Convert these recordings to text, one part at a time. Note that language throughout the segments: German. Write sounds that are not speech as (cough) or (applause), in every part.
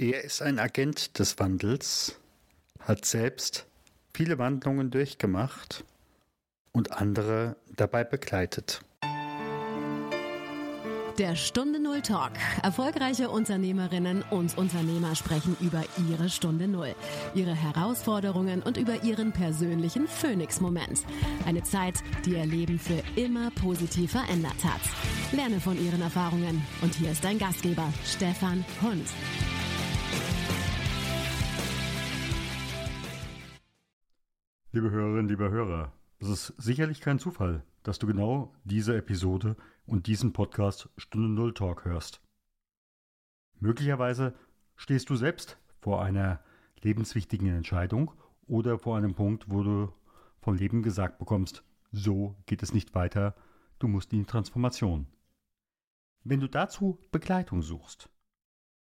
Er ist ein Agent des Wandels, hat selbst viele Wandlungen durchgemacht und andere dabei begleitet. Der Stunde Null Talk. Erfolgreiche Unternehmerinnen und Unternehmer sprechen über ihre Stunde Null, ihre Herausforderungen und über ihren persönlichen Phoenix-Moment. Eine Zeit, die ihr Leben für immer positiv verändert hat. Lerne von ihren Erfahrungen. Und hier ist dein Gastgeber, Stefan Hund. Liebe Hörerinnen, liebe Hörer, es ist sicherlich kein Zufall, dass du genau diese Episode und diesen Podcast Stunde Null Talk hörst. Möglicherweise stehst du selbst vor einer lebenswichtigen Entscheidung oder vor einem Punkt, wo du vom Leben gesagt bekommst, so geht es nicht weiter, du musst in die Transformation. Wenn du dazu Begleitung suchst,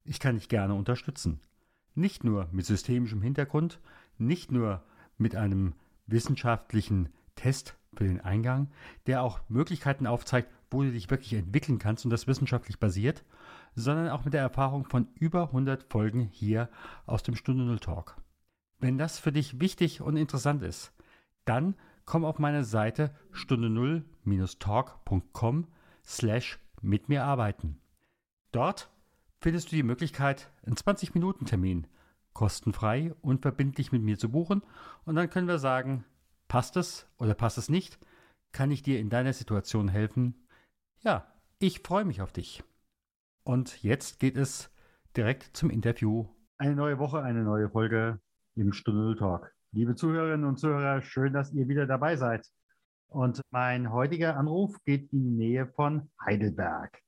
ich kann dich gerne unterstützen. Nicht nur mit systemischem Hintergrund, nicht nur mit einem wissenschaftlichen Test für den Eingang, der auch Möglichkeiten aufzeigt, wo du dich wirklich entwickeln kannst und das wissenschaftlich basiert, sondern auch mit der Erfahrung von über 100 Folgen hier aus dem Stunde Null Talk. Wenn das für dich wichtig und interessant ist, dann komm auf meine Seite stunde null-talk.com slash mit mir arbeiten. Dort findest du die Möglichkeit, einen 20-Minuten-Termin kostenfrei und verbindlich mit mir zu buchen und dann können wir sagen, passt es oder passt es nicht? Kann ich dir in deiner Situation helfen? Ja, ich freue mich auf dich. Und jetzt geht es direkt zum Interview. Eine neue Woche, eine neue Folge im Stunde Talk. Liebe Zuhörerinnen und Zuhörer, schön, dass ihr wieder dabei seid. Und mein heutiger Anruf geht in die Nähe von Heidelberg.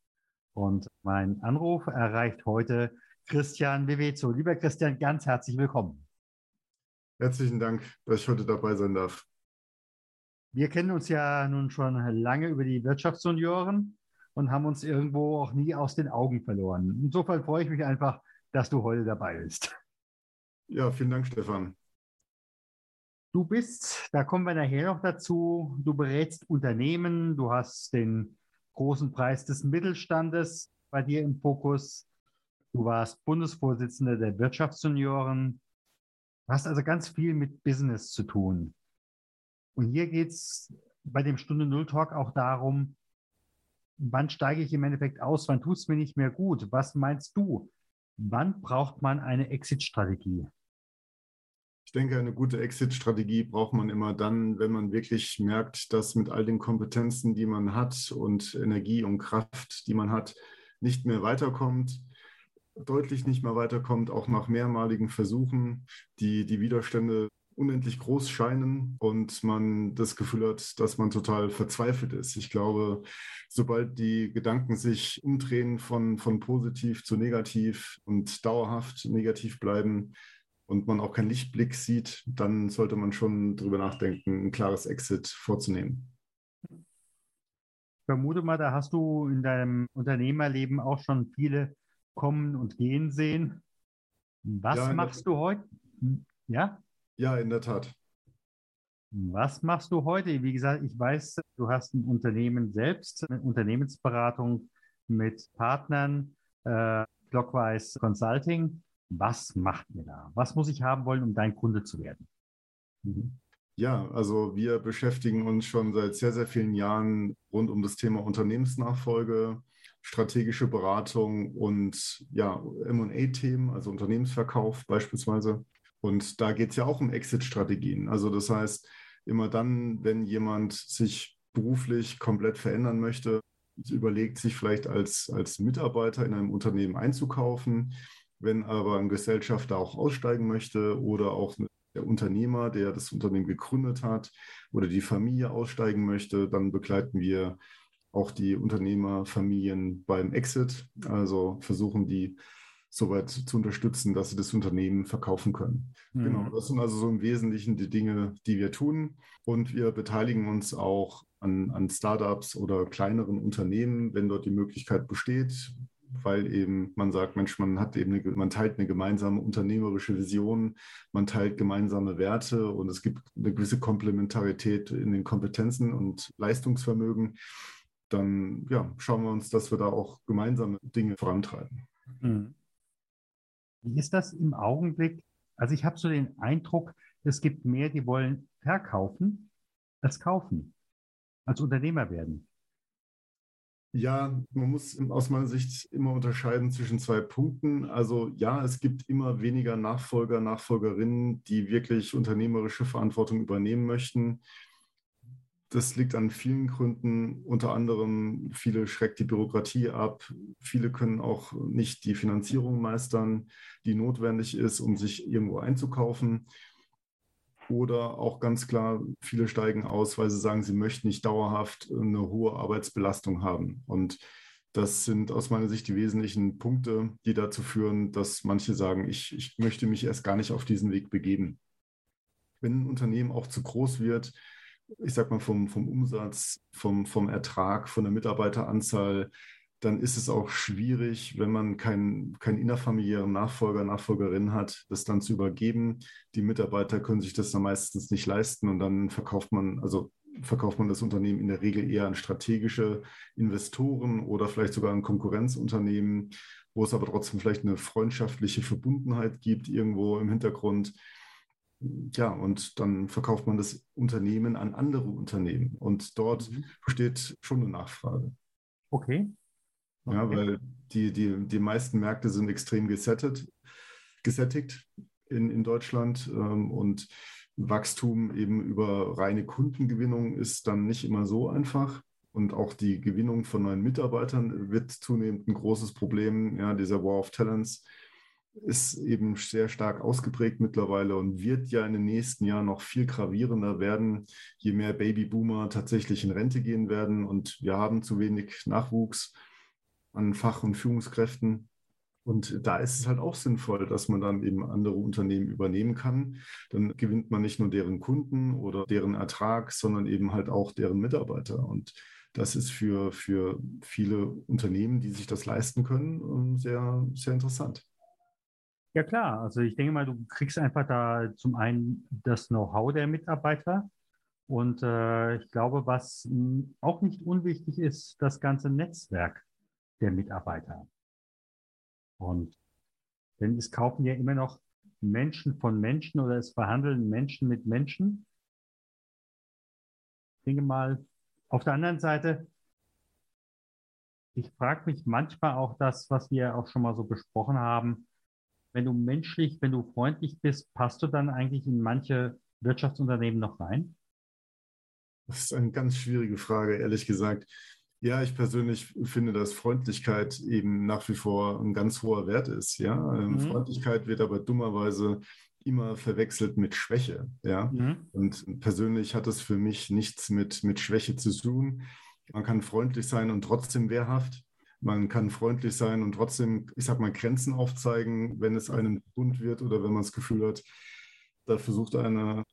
Und mein Anruf erreicht heute Christian Bevezo. Lieber Christian, ganz herzlich willkommen. Herzlichen Dank, dass ich heute dabei sein darf. Wir kennen uns ja nun schon lange über die Wirtschaftsjunioren und haben uns irgendwo auch nie aus den Augen verloren. Insofern freue ich mich einfach, dass du heute dabei bist. Ja, vielen Dank, Stefan. Du bist, da kommen wir nachher noch dazu, du berätst Unternehmen, du hast den großen Preis des Mittelstandes bei dir im Fokus. Du warst Bundesvorsitzender der Wirtschaftsjunioren. Du hast also ganz viel mit Business zu tun. Und hier geht's bei dem Stunde Null Talk auch darum, wann steige ich im Endeffekt aus, wann tut's mir nicht mehr gut? Was meinst du? Wann braucht man eine Exit-Strategie? Ich denke, eine gute Exit-Strategie braucht man immer dann, wenn man wirklich merkt, dass mit all den Kompetenzen, die man hat und Energie und Kraft, die man hat, nicht mehr weiterkommt deutlich nicht mehr weiterkommt, auch nach mehrmaligen Versuchen, die, die Widerstände unendlich groß scheinen und man das Gefühl hat, dass man total verzweifelt ist. Ich glaube, sobald die Gedanken sich umdrehen von, von positiv zu negativ und dauerhaft negativ bleiben und man auch keinen Lichtblick sieht, dann sollte man schon drüber nachdenken, ein klares Exit vorzunehmen. Ich vermute mal, da hast du in deinem Unternehmerleben auch schon viele kommen und gehen sehen. Was ja, machst du heute? Ja? Ja, in der Tat. Was machst du heute? Wie gesagt, ich weiß, du hast ein Unternehmen selbst, eine Unternehmensberatung mit Partnern, äh, Clockwise Consulting. Was macht ihr da? Was muss ich haben wollen, um dein Kunde zu werden? Mhm. Ja, also wir beschäftigen uns schon seit sehr, sehr vielen Jahren rund um das Thema Unternehmensnachfolge, strategische Beratung und ja, MA-Themen, also Unternehmensverkauf beispielsweise. Und da geht es ja auch um Exit-Strategien. Also das heißt, immer dann, wenn jemand sich beruflich komplett verändern möchte, überlegt sich vielleicht als, als Mitarbeiter in einem Unternehmen einzukaufen, wenn aber ein Gesellschafter auch aussteigen möchte oder auch der Unternehmer, der das Unternehmen gegründet hat oder die Familie aussteigen möchte, dann begleiten wir auch die Unternehmerfamilien beim Exit, also versuchen die soweit zu unterstützen, dass sie das Unternehmen verkaufen können. Mhm. Genau, das sind also so im Wesentlichen die Dinge, die wir tun. Und wir beteiligen uns auch an, an Startups oder kleineren Unternehmen, wenn dort die Möglichkeit besteht, weil eben man sagt, Mensch, man hat eben eine, man teilt eine gemeinsame unternehmerische Vision, man teilt gemeinsame Werte und es gibt eine gewisse Komplementarität in den Kompetenzen und Leistungsvermögen. Dann ja, schauen wir uns, dass wir da auch gemeinsame Dinge vorantreiben. Mhm. Wie ist das im Augenblick? Also ich habe so den Eindruck, es gibt mehr, die wollen verkaufen als kaufen, als Unternehmer werden. Ja, man muss aus meiner Sicht immer unterscheiden zwischen zwei Punkten. Also ja, es gibt immer weniger Nachfolger, Nachfolgerinnen, die wirklich unternehmerische Verantwortung übernehmen möchten. Das liegt an vielen Gründen, unter anderem viele schreckt die Bürokratie ab, viele können auch nicht die Finanzierung meistern, die notwendig ist, um sich irgendwo einzukaufen. Oder auch ganz klar, viele steigen aus, weil sie sagen, sie möchten nicht dauerhaft eine hohe Arbeitsbelastung haben. Und das sind aus meiner Sicht die wesentlichen Punkte, die dazu führen, dass manche sagen, ich, ich möchte mich erst gar nicht auf diesen Weg begeben. Wenn ein Unternehmen auch zu groß wird, ich sag mal vom, vom Umsatz, vom, vom Ertrag, von der Mitarbeiteranzahl, dann ist es auch schwierig, wenn man keinen kein innerfamiliären Nachfolger, Nachfolgerin hat, das dann zu übergeben. Die Mitarbeiter können sich das dann meistens nicht leisten und dann verkauft man, also verkauft man das Unternehmen in der Regel eher an strategische Investoren oder vielleicht sogar an Konkurrenzunternehmen, wo es aber trotzdem vielleicht eine freundschaftliche Verbundenheit gibt irgendwo im Hintergrund. Ja, und dann verkauft man das Unternehmen an andere Unternehmen und dort mhm. besteht schon eine Nachfrage. Okay. Okay. Ja, weil die, die, die meisten Märkte sind extrem gesettet, gesättigt in, in Deutschland ähm, und Wachstum eben über reine Kundengewinnung ist dann nicht immer so einfach. Und auch die Gewinnung von neuen Mitarbeitern wird zunehmend ein großes Problem. Ja, dieser War of Talents ist eben sehr stark ausgeprägt mittlerweile und wird ja in den nächsten Jahren noch viel gravierender werden, je mehr Babyboomer tatsächlich in Rente gehen werden. Und wir haben zu wenig Nachwuchs an Fach- und Führungskräften. Und da ist es halt auch sinnvoll, dass man dann eben andere Unternehmen übernehmen kann. Dann gewinnt man nicht nur deren Kunden oder deren Ertrag, sondern eben halt auch deren Mitarbeiter. Und das ist für, für viele Unternehmen, die sich das leisten können, ähm, sehr, sehr interessant. Ja klar, also ich denke mal, du kriegst einfach da zum einen das Know-how der Mitarbeiter und äh, ich glaube, was auch nicht unwichtig ist, das ganze Netzwerk der Mitarbeiter. Und denn es kaufen ja immer noch Menschen von Menschen oder es verhandeln Menschen mit Menschen. Ich denke mal, auf der anderen Seite, ich frage mich manchmal auch das, was wir auch schon mal so besprochen haben. Wenn du menschlich, wenn du freundlich bist, passt du dann eigentlich in manche Wirtschaftsunternehmen noch rein? Das ist eine ganz schwierige Frage, ehrlich gesagt. Ja, ich persönlich finde, dass Freundlichkeit eben nach wie vor ein ganz hoher Wert ist. Ja, ähm, mhm. Freundlichkeit wird aber dummerweise immer verwechselt mit Schwäche. Ja, mhm. und persönlich hat es für mich nichts mit, mit Schwäche zu tun. Man kann freundlich sein und trotzdem wehrhaft. Man kann freundlich sein und trotzdem, ich sag mal, Grenzen aufzeigen, wenn es einem bunt wird oder wenn man das Gefühl hat, da versucht einer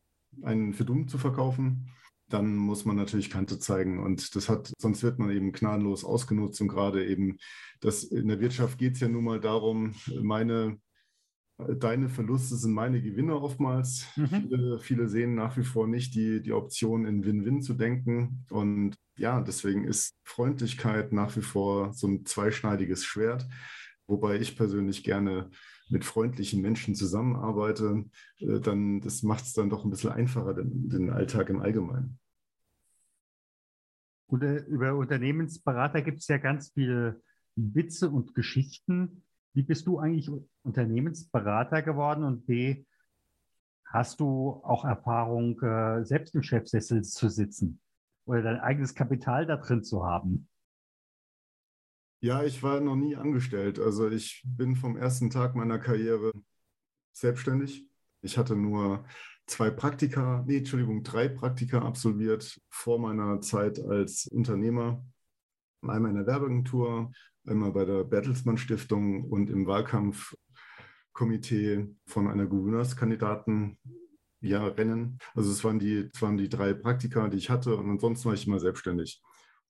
einen für dumm zu verkaufen dann muss man natürlich Kante zeigen. Und das hat, sonst wird man eben gnadenlos ausgenutzt. Und gerade eben, das in der Wirtschaft geht es ja nun mal darum, meine, deine Verluste sind meine Gewinne oftmals. Mhm. Viele, viele sehen nach wie vor nicht die, die Option, in Win-Win zu denken. Und ja, deswegen ist Freundlichkeit nach wie vor so ein zweischneidiges Schwert. Wobei ich persönlich gerne mit freundlichen Menschen zusammenarbeite, äh, dann das macht es dann doch ein bisschen einfacher, den, den Alltag im Allgemeinen. Und, äh, über Unternehmensberater gibt es ja ganz viele Witze und Geschichten. Wie bist du eigentlich Unternehmensberater geworden und B, hast du auch Erfahrung, äh, selbst im Chefsessel zu sitzen oder dein eigenes Kapital da drin zu haben? Ja, ich war noch nie angestellt. Also ich bin vom ersten Tag meiner Karriere selbstständig. Ich hatte nur zwei Praktika, nee, Entschuldigung, drei Praktika absolviert vor meiner Zeit als Unternehmer. Einmal in der Werbeagentur, einmal bei der Bertelsmann Stiftung und im Wahlkampfkomitee von einer Gouverneurskandidaten ja, Rennen. Also es waren, die, es waren die drei Praktika, die ich hatte und ansonsten war ich immer selbstständig.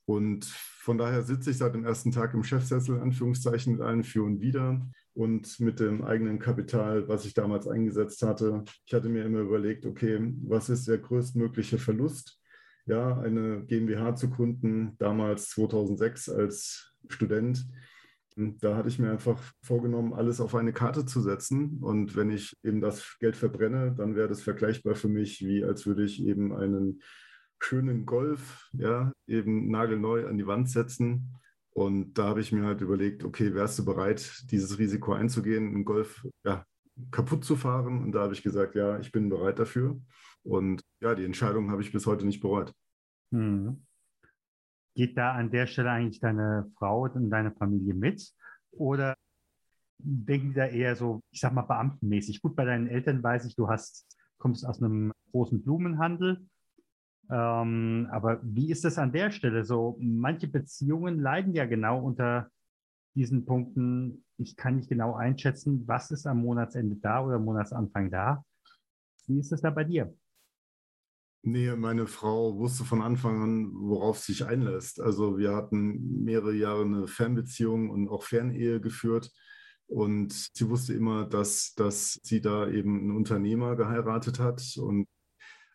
Und von daher sitze ich seit dem ersten Tag im Chefsessel, Anführungszeichen, mit allen für und wieder und mit dem eigenen Kapital, was ich damals eingesetzt hatte. Ich hatte mir immer überlegt, okay, was ist der größtmögliche Verlust? Ja, eine GmbH zu gründen, damals 2006 als Student, Da hatte ich mir einfach vorgenommen, alles auf eine Karte zu setzen. Und wenn ich eben das Geld verbrenne, dann wäre das vergleichbar für mich, wie als würde ich eben einen schönen Golf, ja, eben nagelneu an die Wand setzen. Und da habe ich mir halt überlegt, okay, wärst du bereit, dieses Risiko einzugehen, einen Golf ja, kaputt zu fahren? Und da habe ich gesagt, ja, ich bin bereit dafür. Und ja, die Entscheidung habe ich bis heute nicht bereut. Hm. Geht da an der Stelle eigentlich deine Frau und deine Familie mit? Oder denken die da eher so, ich sag mal, beamtenmäßig? Gut, bei deinen Eltern weiß ich, du hast, kommst aus einem großen Blumenhandel. Ähm, aber wie ist das an der Stelle so? Manche Beziehungen leiden ja genau unter diesen Punkten. Ich kann nicht genau einschätzen, was ist am Monatsende da oder Monatsanfang da. Wie ist das da bei dir? Nee, meine Frau wusste von Anfang an, worauf sie sich einlässt. Also wir hatten mehrere Jahre eine Fernbeziehung und auch Fernehe geführt. Und sie wusste immer, dass, dass sie da eben einen Unternehmer geheiratet hat. Und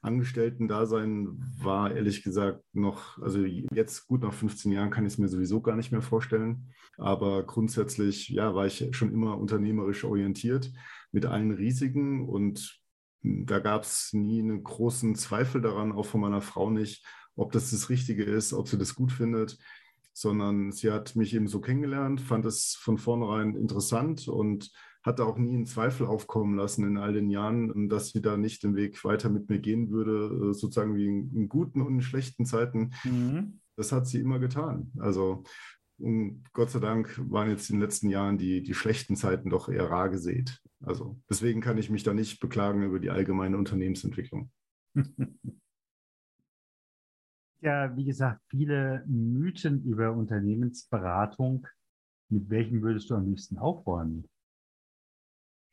Angestellten-Dasein war ehrlich gesagt noch, also jetzt gut nach 15 Jahren kann ich es mir sowieso gar nicht mehr vorstellen. Aber grundsätzlich, ja, war ich schon immer unternehmerisch orientiert mit allen Risiken und da gab es nie einen großen Zweifel daran, auch von meiner Frau nicht, ob das das Richtige ist, ob sie das gut findet, sondern sie hat mich eben so kennengelernt, fand es von vornherein interessant und hatte auch nie einen Zweifel aufkommen lassen in all den Jahren, dass sie da nicht den Weg weiter mit mir gehen würde, äh, sozusagen wie in, guten und in schlechten Zeiten. Mhm. Das hat sie immer getan. Also und Gott sei Dank waren jetzt in den letzten Jahren die, die schlechten Zeiten doch eher rar gesät. Also deswegen kann ich mich da nicht beklagen über die allgemeine Unternehmensentwicklung. (laughs) Ja, wie gesagt, viele Mythen über Unternehmensberatung. Mit welchen würdest du am liebsten aufräumen?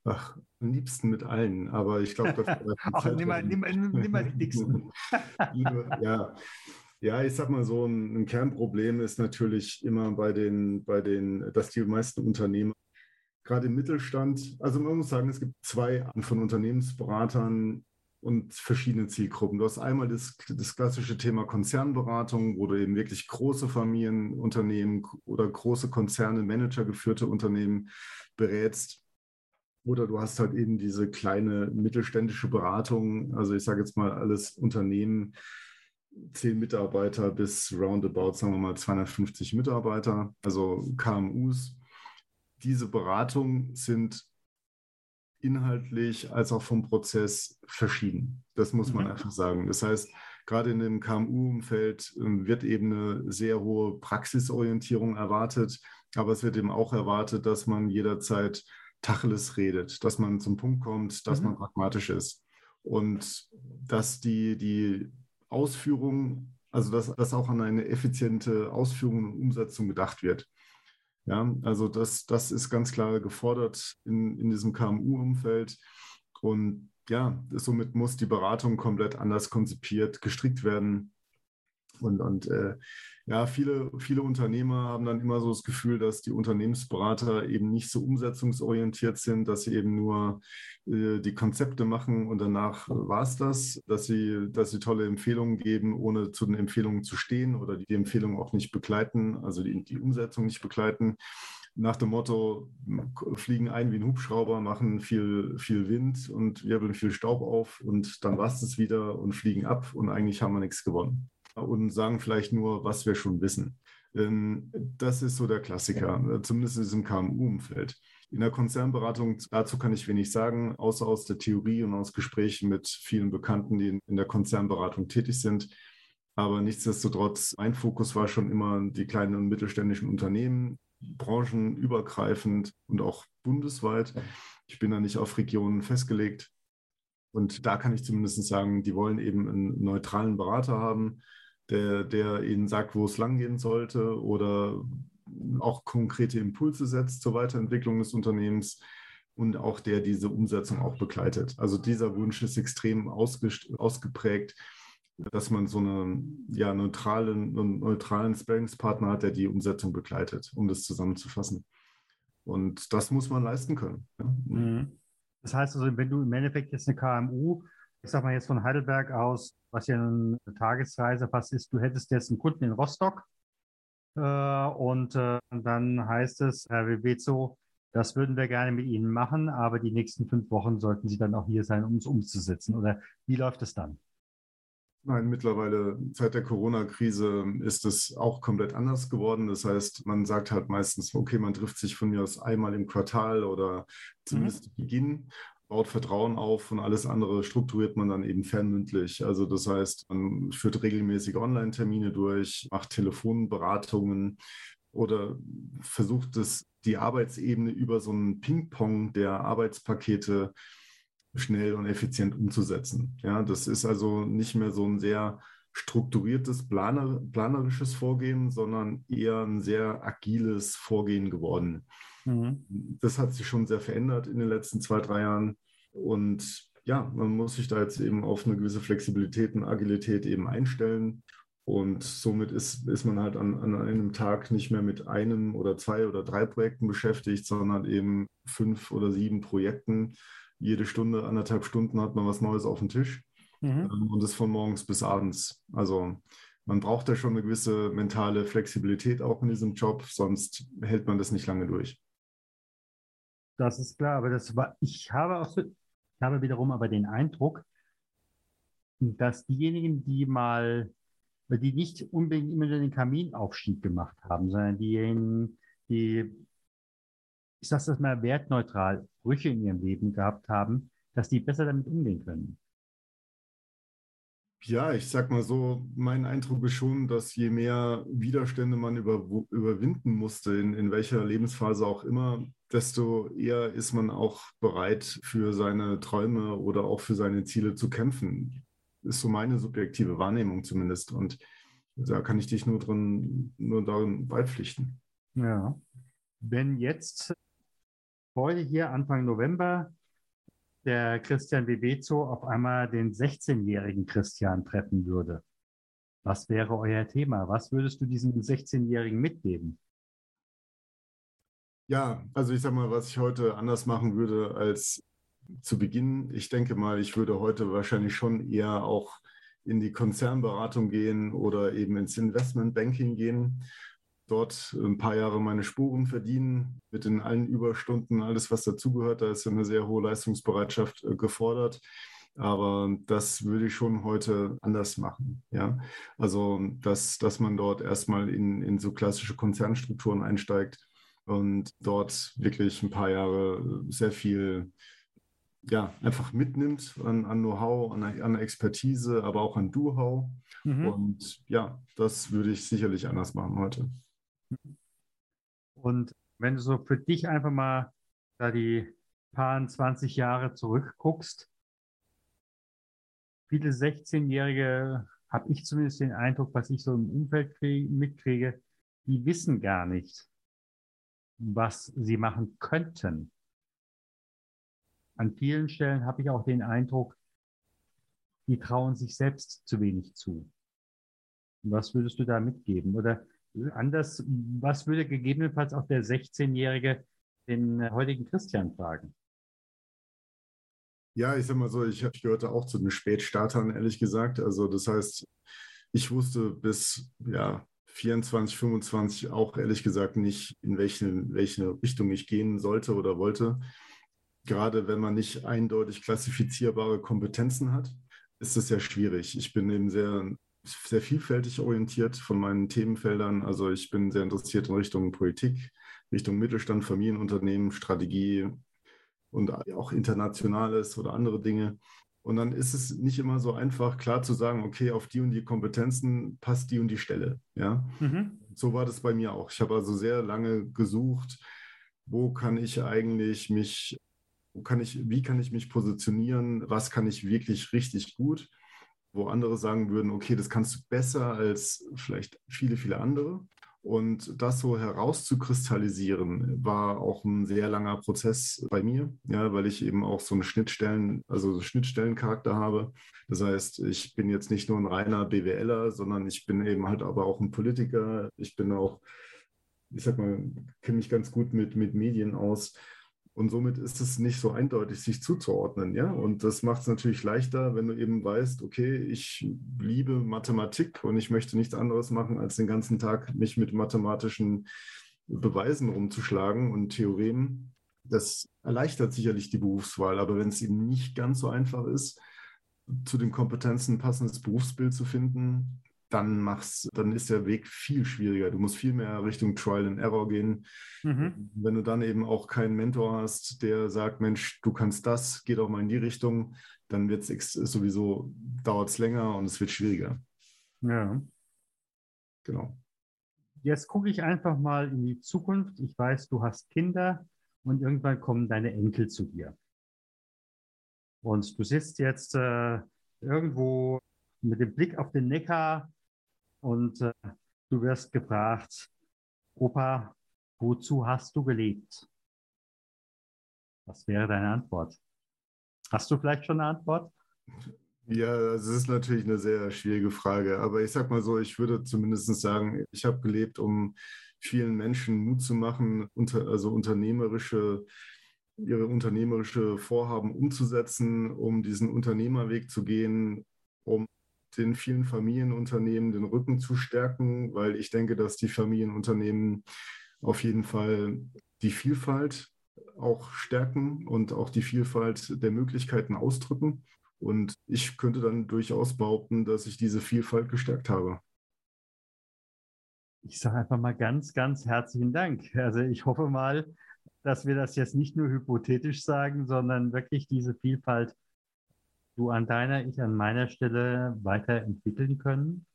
Ach, am liebsten mit allen, aber ich glaube, das Auch (laughs) nimm mal, nimm, nimm mal die dicksten. (laughs) ja, ja, ich sag mal so, ein, ein, Kernproblem ist natürlich immer bei den, bei den, dass die meisten Unternehmen, gerade im Mittelstand, also man muss sagen, es gibt zwei Arten von Unternehmensberatern und verschiedene Zielgruppen. Du hast einmal das, das klassische Thema Konzernberatung, wo du eben wirklich große Familienunternehmen oder große Konzerne, managergeführte Unternehmen berätst. Oder du hast halt eben diese kleine mittelständische Beratung, also ich sage jetzt mal alles Unternehmen, zehn Mitarbeiter bis roundabout, sagen wir mal, 250 Mitarbeiter, also KMUs. Diese Beratungen sind inhaltlich als auch vom Prozess verschieden. Das muss man mhm. einfach sagen. Das heißt, gerade in dem KMU-Umfeld ähm, wird eben eine sehr hohe Praxisorientierung erwartet, aber es wird eben auch erwartet, dass man jederzeit Tacheles redet, dass man zum Punkt kommt, dass mhm. man pragmatisch ist. Und dass die, die Ausführung, also dass, dass auch an eine effiziente Ausführung und Umsetzung gedacht wird. Ja, also das, das ist ganz klar gefordert in, in diesem KMU-Umfeld. Und ja, somit muss die Beratung komplett anders konzipiert, gestrickt werden. Und, und äh, ja, viele, viele Unternehmer haben dann immer so das Gefühl, dass die Unternehmensberater eben nicht so umsetzungsorientiert sind, dass sie eben nur äh, die Konzepte machen und danach war es das, dass sie, dass sie tolle Empfehlungen geben, ohne zu den Empfehlungen zu stehen oder die, Empfehlungen auch nicht begleiten, also die, die Umsetzung nicht begleiten. Nach dem Motto, fliegen ein wie ein Hubschrauber, machen viel, viel Wind und wirbeln viel Staub auf und dann war es wieder und fliegen ab und eigentlich haben wir nichts gewonnen und sagen vielleicht nur, was wir schon wissen. Ähm, das ist so der Klassiker, äh, zumindest in diesem KMU-Umfeld. In der Konzernberatung, dazu kann ich wenig sagen, außer aus der Theorie und aus Gesprächen mit vielen Bekannten, die in der Konzernberatung tätig sind. Aber nichtsdestotrotz, mein Fokus war schon immer die kleinen und mittelständischen Unternehmen, branchenübergreifend und auch bundesweit. Ich bin da nicht auf Regionen festgelegt. Und da kann ich zumindest sagen, die wollen eben einen neutralen Berater haben, der, der ihnen sagt, wo es langgehen sollte oder auch konkrete Impulse setzt zur Weiterentwicklung des Unternehmens und auch der diese Umsetzung auch begleitet. Also dieser Wunsch ist extrem ausgeprägt, dass man so einen ja, neutralen, neutralen Sparringspartner hat, der die Umsetzung begleitet, um das zusammenzufassen. Und das muss man leisten können. Ja. Mhm. Das heißt also, wenn du im Endeffekt jetzt eine KMU ich sag mal jetzt von Heidelberg aus, was ja eine Tagesreise fast ist, du hättest jetzt einen Kunden in Rostock, Äh, und äh, dann heißt es, Herr Webezo, das würden wir gerne mit Ihnen machen, aber die nächsten fünf Wochen sollten Sie dann auch hier sein, um es umzusetzen. Oder wie läuft es dann? Nein, mittlerweile seit der Corona-Krise ist es auch komplett anders geworden. Das heißt, man sagt halt meistens, okay, man trifft sich von mir aus einmal im Quartal oder zumindest mhm. Beginn, baut Vertrauen auf und alles andere strukturiert man dann eben fernmündlich. Also das heißt, man führt regelmäßig Online-Termine durch, macht Telefonberatungen oder versucht es, die Arbeitsebene über so einen Ping-Pong der Arbeitspakete schnell und effizient umzusetzen. Ja, das ist also nicht mehr so ein sehr strukturiertes, planer, planerisches Vorgehen, sondern eher ein sehr agiles Vorgehen geworden. Mhm. Das hat sich schon sehr verändert in den letzten zwei, drei Jahren. Und ja, man muss sich da jetzt eben auf eine gewisse Flexibilität und Agilität eben einstellen. Und somit ist, ist man halt an, an einem Tag nicht mehr mit einem oder zwei oder drei Projekten beschäftigt, sondern eben fünf oder sieben Projekten jede Stunde, anderthalb Stunden hat man was Neues auf dem Tisch mhm. Ähm, und das von morgens bis abends. Also man braucht da schon eine gewisse mentale Flexibilität auch in diesem Job, sonst hält man das nicht lange durch. Das ist klar, aber das war, ich habe auch so, ich habe wiederum aber den Eindruck, dass diejenigen, die mal, die nicht unbedingt immer den Kaminaufstieg gemacht haben, sondern diejenigen, die ich sage das mal wertneutral, Brüche in ihrem Leben gehabt haben, dass die besser damit umgehen können. Ja, ich sag mal so, mein Eindruck ist schon, dass je mehr Widerstände man über, überwinden musste, in, in welcher Lebensphase auch immer, desto eher ist man auch bereit, für seine Träume oder auch für seine Ziele zu kämpfen. Ist so meine subjektive Wahrnehmung zumindest. Und da kann ich dich nur drin, nur darin beipflichten. Ja. Wenn jetzt heute hier Anfang November der Christian Bebezo auf einmal den 16-jährigen Christian treffen würde. Was wäre euer Thema? Was würdest du diesem 16-jährigen mitgeben? Ja, also ich sag mal, was ich heute anders machen würde als zu Beginn. Ich denke mal, ich würde heute wahrscheinlich schon eher auch in die Konzernberatung gehen oder eben ins Investmentbanking gehen dort ein paar Jahre meine Spuren verdienen, mit den allen Überstunden, alles, was dazugehört. Da ist ja eine sehr hohe Leistungsbereitschaft äh, gefordert. Aber das würde ich schon heute anders machen. Ja? Also, dass, dass man dort erstmal in, in so klassische Konzernstrukturen einsteigt und dort wirklich ein paar Jahre sehr viel ja, einfach mitnimmt an, an Know-how, an, an, Expertise, aber auch an Do-how. Mhm. Und ja, das würde ich sicherlich anders machen heute. Und wenn du so für dich einfach mal da die paar 20 Jahre zurückguckst, viele 16-Jährige, habe ich zumindest den Eindruck, was ich so im Umfeld krieg, mitkriege, die wissen gar nicht, was sie machen könnten. An vielen Stellen habe ich auch den Eindruck, die trauen sich selbst zu wenig zu. Was würdest du da mitgeben? Oder anders, was würde gegebenenfalls auch der 16-Jährige den heutigen Christian fragen? Ja, ich sag mal so, ich, gehörte auch zu den Spätstartern, ehrlich gesagt. Also das heißt, ich wusste bis ja, 24, 25 auch ehrlich gesagt nicht, in welche, welche Richtung ich gehen sollte oder wollte. Gerade wenn man nicht eindeutig klassifizierbare Kompetenzen hat, ist es sehr schwierig. Ich bin eben sehr sehr vielfältig orientiert von meinen Themenfeldern. Also ich bin sehr interessiert in Richtung Politik, Richtung Mittelstand, Familienunternehmen, Strategie und auch Internationales oder andere Dinge. Und dann ist es nicht immer so einfach, klar zu sagen, okay, auf die und die Kompetenzen passt die und die Stelle. Ja, mhm. so war das bei mir auch. Ich habe also sehr lange gesucht, wo kann ich eigentlich mich, wo kann ich, wie kann ich mich positionieren, was kann ich wirklich richtig gut wo andere sagen würden, okay, das kannst du besser als vielleicht viele, viele andere. Und das so herauszukristallisieren, war auch ein sehr langer Prozess bei mir, ja, weil ich eben auch so einen Schnittstellen, also Schnittstellencharakter habe. Das heißt, ich bin jetzt nicht nur ein reiner BWLer, sondern ich bin eben halt aber auch ein Politiker. Ich bin auch, ich sag mal, kenne mich ganz gut mit, mit Medien aus Und somit ist es nicht so eindeutig, sich zuzuordnen, ja. Und das macht es natürlich leichter, wenn du eben weißt, okay, ich liebe Mathematik und ich möchte nichts anderes machen, als den ganzen Tag mich mit mathematischen Beweisen rumzuschlagen und Theoremen. Das erleichtert sicherlich die Berufswahl, aber wenn es eben nicht ganz so einfach ist, zu den Kompetenzen ein passendes Berufsbild zu finden, dann machst, dann ist der Weg viel schwieriger. Du musst viel mehr Richtung Trial and Error gehen. Mhm. Wenn du dann eben auch keinen Mentor hast, der sagt, Mensch, du kannst das, geh doch mal in die Richtung, dann wird es sowieso, dauert es länger und es wird schwieriger. Ja. Genau. Jetzt gucke ich einfach mal in die Zukunft. Ich weiß, du hast Kinder und irgendwann kommen deine Enkel zu dir. Und du sitzt jetzt äh, irgendwo mit dem Blick auf den Neckar und äh, du wirst gefragt, Opa, wozu hast du gelebt? Was wäre deine Antwort? Hast du vielleicht schon eine Antwort? Ja, das ist natürlich eine sehr schwierige Frage. Aber ich sag mal so, ich würde zumindest sagen, ich habe gelebt, um vielen Menschen Mut zu machen, unter, also unternehmerische, ihre unternehmerische Vorhaben umzusetzen, um diesen Unternehmerweg zu gehen, um den vielen Familienunternehmen den Rücken zu stärken, weil ich denke, dass die Familienunternehmen auf jeden Fall die Vielfalt auch stärken und auch die Vielfalt der Möglichkeiten ausdrücken. Und ich könnte dann durchaus behaupten, dass ich diese Vielfalt gestärkt habe. Ich sage einfach mal ganz, ganz herzlichen Dank. Also ich hoffe mal, dass wir das jetzt nicht nur hypothetisch sagen, sondern wirklich diese Vielfalt du an deiner, ich an meiner Stelle weiterentwickeln können.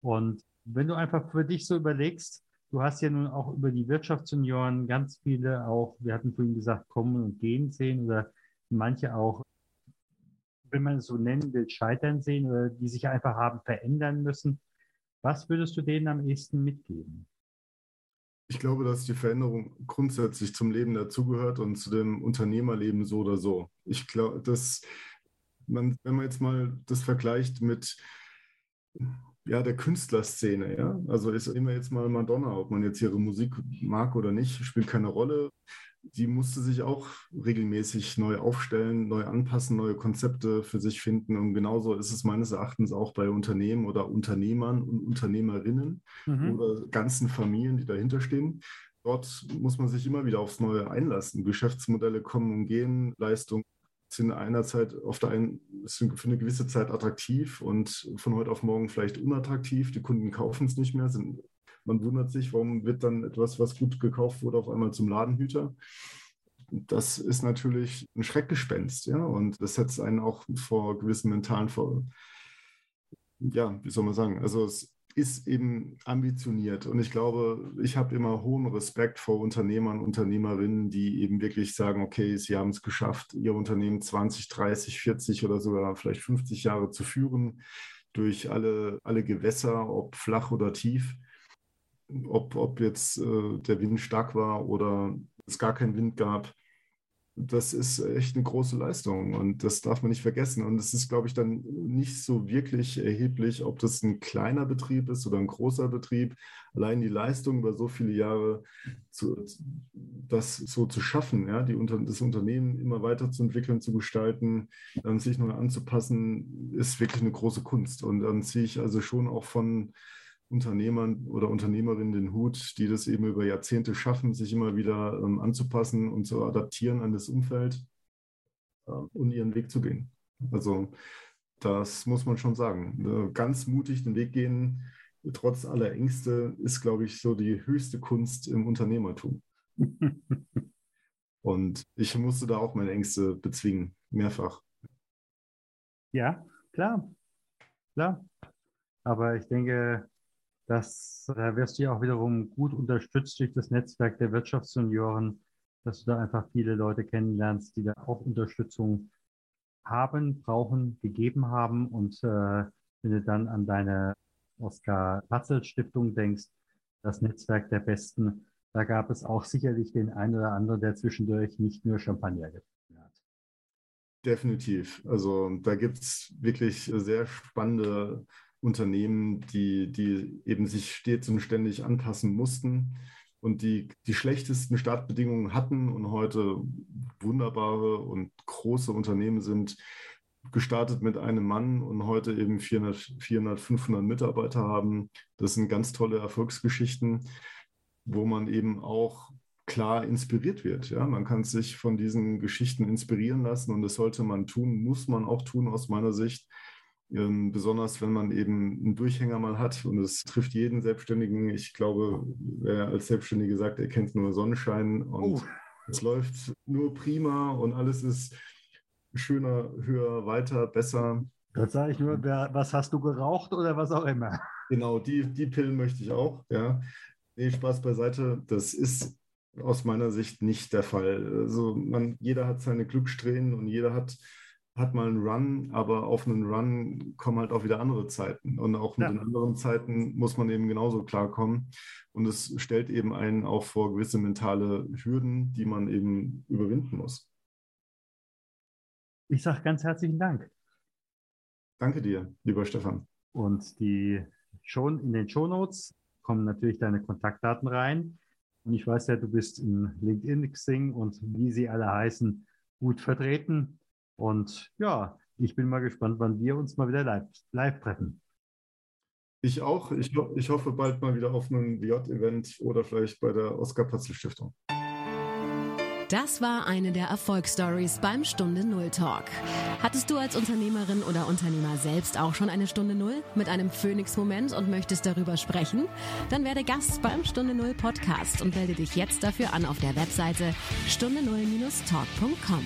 Und wenn du einfach für dich so überlegst, du hast ja nun auch über die Wirtschaftsjunioren ganz viele auch, wir hatten vorhin gesagt, kommen und gehen sehen oder manche auch, wenn man es so nennen will, scheitern sehen oder die sich einfach haben verändern müssen. Was würdest du denen am ehesten mitgeben? Ich glaube, dass die Veränderung grundsätzlich zum Leben dazugehört und zu dem Unternehmerleben so oder so. Ich glaube, dass man, wenn man jetzt mal das vergleicht mit ja, der Künstlerszene, ja, also ist immer jetzt mal Madonna, ob man jetzt ihre Musik mag oder nicht, spielt keine Rolle. Die musste sich auch regelmäßig neu aufstellen, neu anpassen, neue Konzepte für sich finden. Und genauso ist es meines Erachtens auch bei Unternehmen oder Unternehmern und Unternehmerinnen mhm. oder ganzen Familien, die dahinter stehen. Dort muss man sich immer wieder aufs Neue einlassen. Geschäftsmodelle kommen und gehen, Leistungen sind einerzeit auf der einen sind für eine gewisse Zeit attraktiv und von heute auf morgen vielleicht unattraktiv. Die Kunden kaufen es nicht mehr. Sind, man wundert sich, warum wird dann etwas, was gut gekauft wurde, auf einmal zum Ladenhüter. Das ist natürlich ein Schreckgespenst, ja, und das setzt einen auch vor gewissen mentalen, vor, ja, wie soll man sagen, also es ist eben ambitioniert. Und ich glaube, ich habe immer hohen Respekt vor Unternehmern, Unternehmerinnen, die eben wirklich sagen, okay, sie haben es geschafft, ihr Unternehmen 20, 30, 40 oder sogar vielleicht 50 Jahre zu führen, durch alle, alle Gewässer, ob flach oder tief. Ob, ob jetzt äh, der Wind stark war oder es gar keinen Wind gab das ist echt eine große Leistung und das darf man nicht vergessen. Und es ist, glaube ich, dann nicht so wirklich erheblich, ob das ein kleiner Betrieb ist oder ein großer Betrieb. Allein die Leistung über so viele Jahre, zu, das so zu schaffen, ja, die, das Unternehmen immer weiterzuentwickeln, zu gestalten, ähm, sich neu anzupassen, ist wirklich eine große Kunst. Und dann ziehe ich also schon auch von Unternehmern oder Unternehmerinnen den Hut, die das eben über Jahrzehnte schaffen, sich immer wieder ähm, anzupassen und zu adaptieren an das Umfeld äh, und ihren Weg zu gehen. Also das muss man schon sagen. Äh, ganz mutig den Weg gehen, trotz aller Ängste, ist, glaube ich, so die höchste Kunst im Unternehmertum. (laughs) und ich musste da auch meine Ängste bezwingen, mehrfach. Ja, klar, klar. Aber ich denke, das, da wirst du ja auch wiederum gut unterstützt durch das Netzwerk der Wirtschaftsjunioren, dass du da einfach viele Leute kennenlernst, die da auch Unterstützung haben, brauchen, gegeben haben. Und äh, wenn du dann an deine Oskar Patzel Stiftung denkst, das Netzwerk der Besten, da gab es auch sicherlich den einen oder anderen, der zwischendurch nicht nur Champagner getrunken hat. Definitiv. Also da gibt es wirklich sehr spannende Unternehmen, die, die eben sich stets und ständig anpassen mussten. und die die schlechtesten Startbedingungen hatten und heute wunderbare und große Unternehmen sind, gestartet mit einem Mann und heute eben 400, 400 500 Mitarbeiter haben. Das sind ganz tolle Erfolgsgeschichten, wo man eben auch klar inspiriert wird. Ja, man kann sich von diesen Geschichten inspirieren lassen und das sollte man tun, muss man auch tun aus meiner Sicht. Ähm, besonders wenn man eben einen Durchhänger mal hat und es trifft jeden Selbstständigen. Ich glaube, wer als Selbstständige sagt, er kennt nur Sonnenschein und oh. es läuft nur prima und alles ist schöner, höher, weiter, besser. Das sage ich nur, wer, was hast du geraucht oder was auch immer. (laughs) Genau, die, die Pillen möchte ich auch. Ja. Nee, Spaß beiseite. Das ist aus meiner Sicht nicht der Fall. Also man, jeder hat seine Glückssträhnen und jeder hat, hat mal einen Run, aber auf einen Run kommen halt auch wieder andere Zeiten. Und auch mit ja. den anderen Zeiten muss man eben genauso klarkommen. Und es stellt eben einen auch vor gewisse mentale Hürden, die man eben überwinden muss. Ich sage ganz herzlichen Dank. Danke dir, lieber Stefan. Und die schon in den Shownotes kommen natürlich deine Kontaktdaten rein. Und ich weiß ja, du bist in LinkedIn, Xing und wie sie alle heißen, gut vertreten. Und ja, ich bin mal gespannt, wann wir uns mal wieder live, live treffen. Ich auch. Ich, ich hoffe bald mal wieder auf einem WJ-Event oder vielleicht bei der Oskar-Patzl-Stiftung. Das war eine der Erfolgsstories beim Stunde Null Talk. Hattest du als Unternehmerin oder Unternehmer selbst auch schon eine Stunde Null mit einem Phoenix-Moment und möchtest darüber sprechen? Dann werde Gast beim Stunde Null Podcast und melde dich jetzt dafür an auf der Webseite stunde null-talk.com.